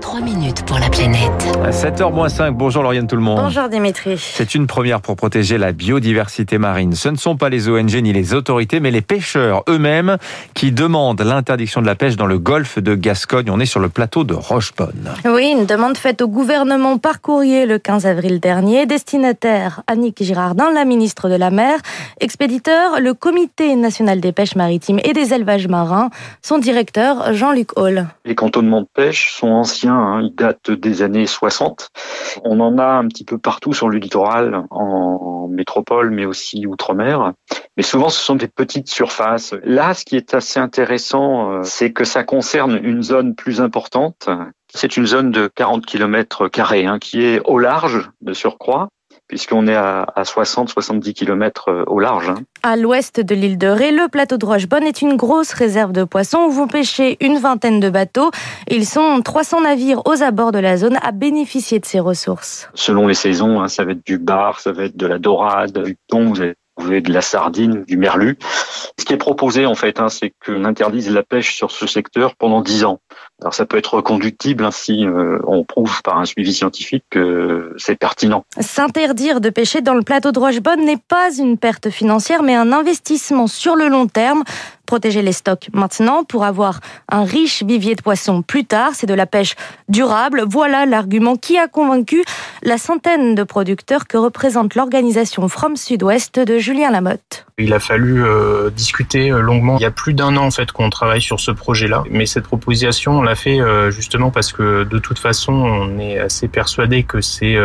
3 minutes pour la planète. 7h-5, bonjour Lauriane tout le monde. Bonjour Dimitri. C'est une première pour protéger la biodiversité marine. Ce ne sont pas les ONG ni les autorités, mais les pêcheurs eux-mêmes qui demandent l'interdiction de la pêche dans le golfe de Gascogne. On est sur le plateau de Rochebonne. Oui, une demande faite au gouvernement par courrier le 15 avril dernier. Destinataire Annick Girardin, la ministre de la Mer. Expéditeur, le Comité national des pêches maritimes et des élevages marins. Son directeur, Jean-Luc Hall. Les cantonnements de pêche sont anciens Hein, il date des années 60. On en a un petit peu partout sur le littoral, en métropole, mais aussi outre-mer. Mais souvent, ce sont des petites surfaces. Là, ce qui est assez intéressant, euh, c'est que ça concerne une zone plus importante. C'est une zone de 40 km carrés, hein, qui est au large de surcroît puisqu'on est à, 60-70 km euh, au large. Hein. À l'ouest de l'île de Ré, le plateau de Rochebonne est une grosse réserve de poissons où vont pêcher une vingtaine de bateaux. Ils sont 300 navires aux abords de la zone à bénéficier de ces ressources. Selon les saisons, hein, ça va être du bar, ça va être de la dorade, du thon, vous avez de la sardine, du merlu. Ce qui est proposé en fait, hein, c'est qu'on interdise la pêche sur ce secteur pendant 10 ans. Alors ça peut être reconductible hein, si euh, on prouve par un suivi scientifique que c'est pertinent. S'interdire de pêcher dans le plateau de Rochebonne n'est pas une perte financière, mais un investissement sur le long terme protéger les stocks maintenant pour avoir un riche vivier de poissons plus tard. C'est de la pêche durable. Voilà l'argument qui a convaincu la centaine de producteurs que représente l'organisation From Sud-Ouest de Julien Lamotte. Il a fallu euh, discuter euh, longuement. Il y a plus d'un an en fait qu'on travaille sur ce projet-là, mais cette proposition on l'a fait euh, justement parce que de toute façon on est assez persuadé que c'est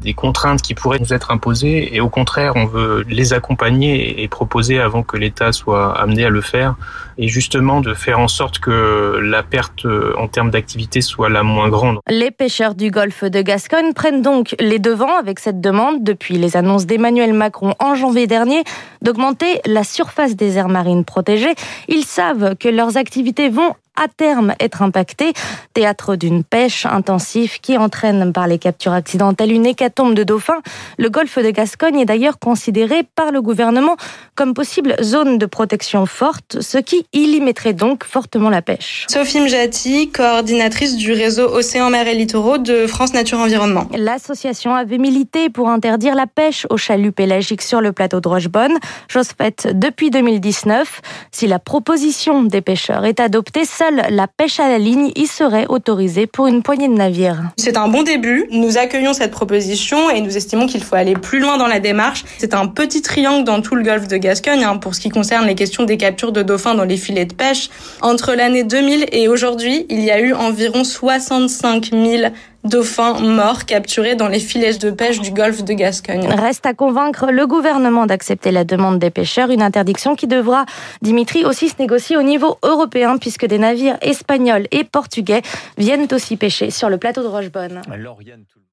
des contraintes qui pourraient nous être imposées et au contraire on veut les accompagner et proposer avant que l'État soit amené à le faire et justement de faire en sorte que la perte euh, en termes d'activité soit la moins grande. Les pêcheurs du golfe de Gascogne prennent donc les devants avec cette demande depuis les annonces d'Emmanuel Macron en janvier dernier d'augmenter la surface des aires marines protégées. Ils savent que leurs activités vont à terme être impacté. Théâtre d'une pêche intensive qui entraîne par les captures accidentelles une hécatombe de dauphins. Le golfe de Gascogne est d'ailleurs considéré par le gouvernement comme possible zone de protection forte, ce qui y limiterait donc fortement la pêche. Sophie Mjati, coordinatrice du réseau Océan, Mer et Littoraux de France Nature Environnement. L'association avait milité pour interdire la pêche aux chaluts pélagiques sur le plateau de Rochebonne, chose faite depuis 2019. Si la proposition des pêcheurs est adoptée, seule la pêche à la ligne y serait autorisée pour une poignée de navires. C'est un bon début. Nous accueillons cette proposition et nous estimons qu'il faut aller plus loin dans la démarche. C'est un petit triangle dans tout le golfe de Gascogne hein, pour ce qui concerne les questions des captures de dauphins dans les filets de pêche. Entre l'année 2000 et aujourd'hui, il y a eu environ 65 000 dauphins morts capturés dans les filets de pêche du golfe de Gascogne. Reste à convaincre le gouvernement d'accepter la demande des pêcheurs, une interdiction qui devra, Dimitri, aussi se négocier au niveau européen puisque des navires espagnols et portugais viennent aussi pêcher sur le plateau de Rochebonne.